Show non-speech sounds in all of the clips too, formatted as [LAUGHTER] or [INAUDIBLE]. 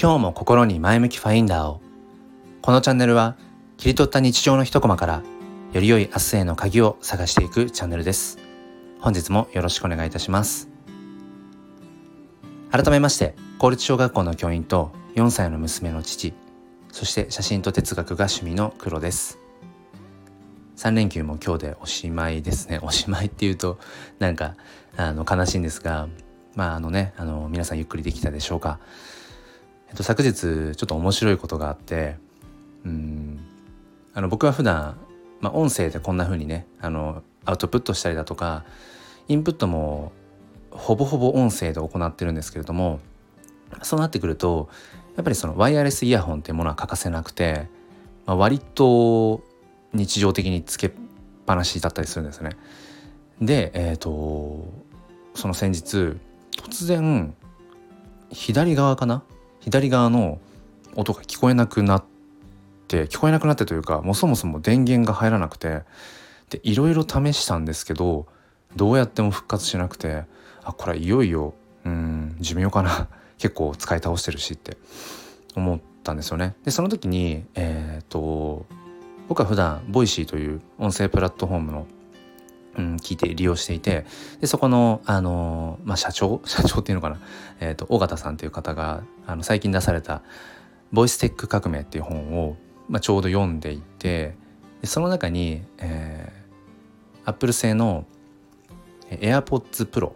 今日も心に前向きファインダーを。このチャンネルは切り取った日常の一コマからより良い明日への鍵を探していくチャンネルです。本日もよろしくお願いいたします。改めまして公立小学校の教員と4歳の娘の父そして写真と哲学が趣味の黒です。3連休も今日でおしまいですね。おしまいっていうとなんかあの悲しいんですがまああのねあの皆さんゆっくりできたでしょうか、えっと、昨日ちょっと面白いことがあってうんあの僕は普段、まあ、音声でこんな風にねあのアウトプットしたりだとかインプットもほぼほぼ音声で行ってるんですけれどもそうなってくるとやっぱりそのワイヤレスイヤホンっていうものは欠かせなくて、まあ、割と日常的につけっぱなしだったりするんですね。で、えーと、その先日突然左側かな左側の音が聞こえなくなって聞こえなくなってというかもうそもそも電源が入らなくてでいろいろ試したんですけどどうやっても復活しなくてあこれはいよいようん寿命かな [LAUGHS] 結構使い倒してるしって思ったんですよね。でその時にえっ、ー、と僕は普段 Voicy という音声プラットフォームの、うん、聞いて利用していてでそこの、あのまあ、社長 [LAUGHS] 社長っていうのかな、えーと、緒方さんという方があの最近出された「ボイステック革命」っていう本を、まあ、ちょうど読んでいてでその中に、えー、Apple 製の AirPods Pro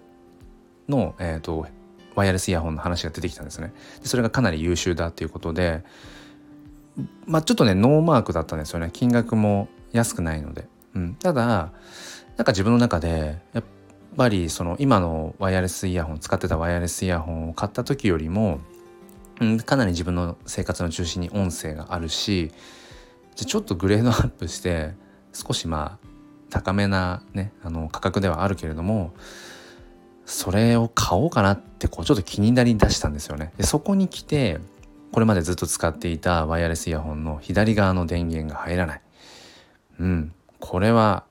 の、えーとワイヤレスイヤホンの話が出てきたんですね。でそれがかなり優秀だっていうことでまあちょっとねノーマークだったんですよね。金額も安くないので、うん、ただなんか自分の中でやっぱりその今のワイヤレスイヤホン使ってたワイヤレスイヤホンを買った時よりも、うん、かなり自分の生活の中心に音声があるしじゃちょっとグレードアップして少しまあ高めなねあの価格ではあるけれどもそれを買おうかなってこうちょっと気になりだしたんですよね。でそこに来てこれまでずっと使っていたワイヤレスイヤホンの左側の電源が入らない。うん、これは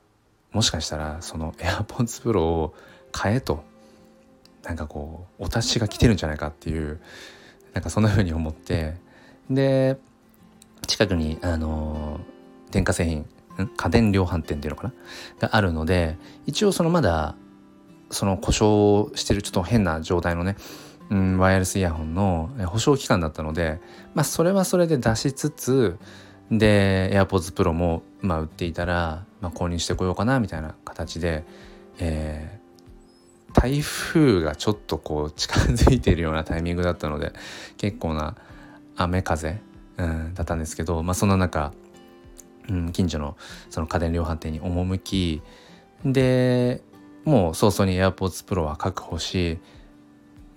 もしかしたらその AirPods Pro を買えと。なんかこうお達しが来てるんじゃないかっていうなんかそんな風に思って。で近くにあの電化製品家電量販店っていうのかな？があるので一応そのまだその故障してるちょっと変な状態のねうん、ワイヤレスイヤホンの保証期間だったので、まあ、それはそれで出しつつで AirPods Pro も、まあ、売っていたら、まあ、購入してこようかなみたいな形で、えー、台風がちょっとこう近づいているようなタイミングだったので結構な雨風、うん、だったんですけど、まあ、そんな中、うん、近所のその家電量販店に赴きでもう早々に AirPods Pro は確保し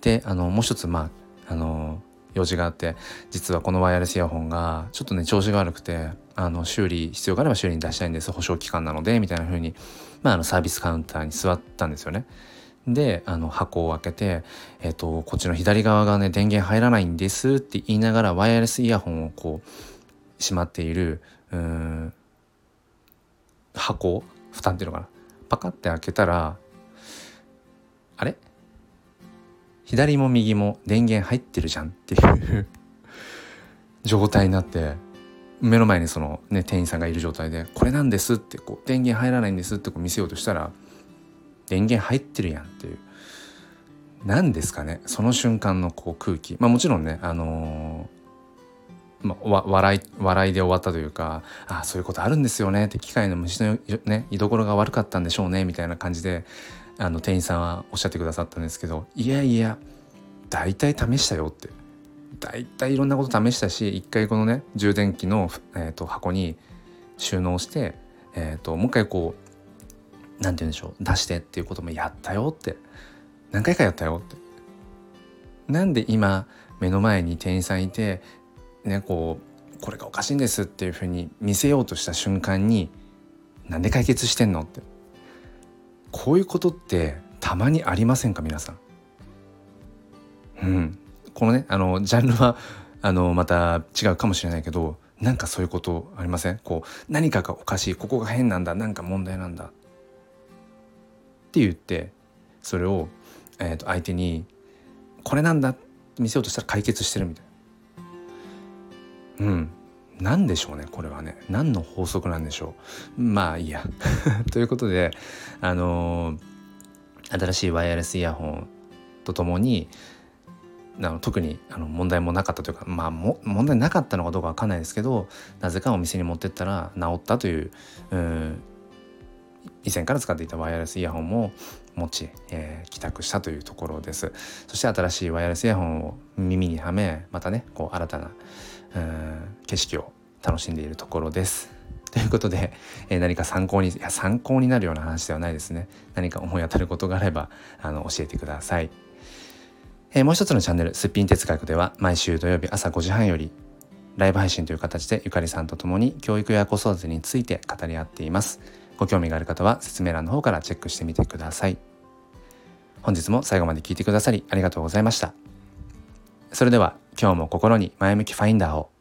であのもう一つまああの用事があって実はこのワイヤレスイヤホンがちょっとね調子が悪くてあの修理必要があれば修理に出したいんです。保証期間なのでみたいな風にまああのサービスカウンターに座ったんですよね。であの箱を開けて、えーと、こっちの左側がね電源入らないんですって言いながらワイヤレスイヤホンをこうしまっているうん箱蓋っていうのかな。パカって開けたらあれ？左も右も電源入ってるじゃんっていう [LAUGHS] 状態になって目の前にそのね店員さんがいる状態で「これなんです」ってこう「電源入らないんです」ってこう見せようとしたら「電源入ってるやん」っていう。何ですかねその瞬間のこう空気。まあもちろんねあのー、まあ、笑い笑いで終わったというか「ああそういうことあるんですよね」って機械の虫のね居所が悪かったんでしょうねみたいな感じであの店員さんはおっしゃってくださったんですけどいやいや大体試したよって。大体いろんなこと試したし一回このね充電器の、えーと、箱に収納して、えーと、もう一回こう何て言うんでしょう出してっていうこともやったよって。何回かやったよって。なんで今目の前に店員さんいてねこうこれがおかしいんですっていうふうに見せようとした瞬間になんで解決してんのって。こういうことってたまにありませんか皆さん？うん、このねあのジャンルはあのまた違うかもしれないけどなんかそういうことありません？こう何かがおかしいここが変なんだ何か問題なんだ。って言ってそれを、えー、と相手にこれなんだって見せようとしたら解決してるみたいな。うん。何でしょうねこれはね。何の法則なんでしょう。まあいいや。[LAUGHS] ということであのー、新しいワイヤレスイヤホンとともにあの特にあの問題もなかったというかまあも問題なかったのかどうかわかんないですけどなぜかお店に持ってったら治ったというう以前から使っていたワイヤレスイヤホンも持ち、えー、帰宅したというところです。そして新しいワイヤレスイヤホンを耳にはめまたねこう新たなうん景色を楽しんでいるところです [LAUGHS] ということで、えー、何か参考にいや参考になるような話ではないですね何か思い当たることがあればあの教えてくださいえー、もう一つのチャンネル、すっぴん哲学では毎週土曜日朝5時半よりライブ配信という形でゆかりさんと共に教育や子育てについて語り合っています。ご興味がある方は説明欄の方からチェックしてみてください。本日も最後まで聞いてくださりありがとうございました。それでは今日も心に前向きファインダーを。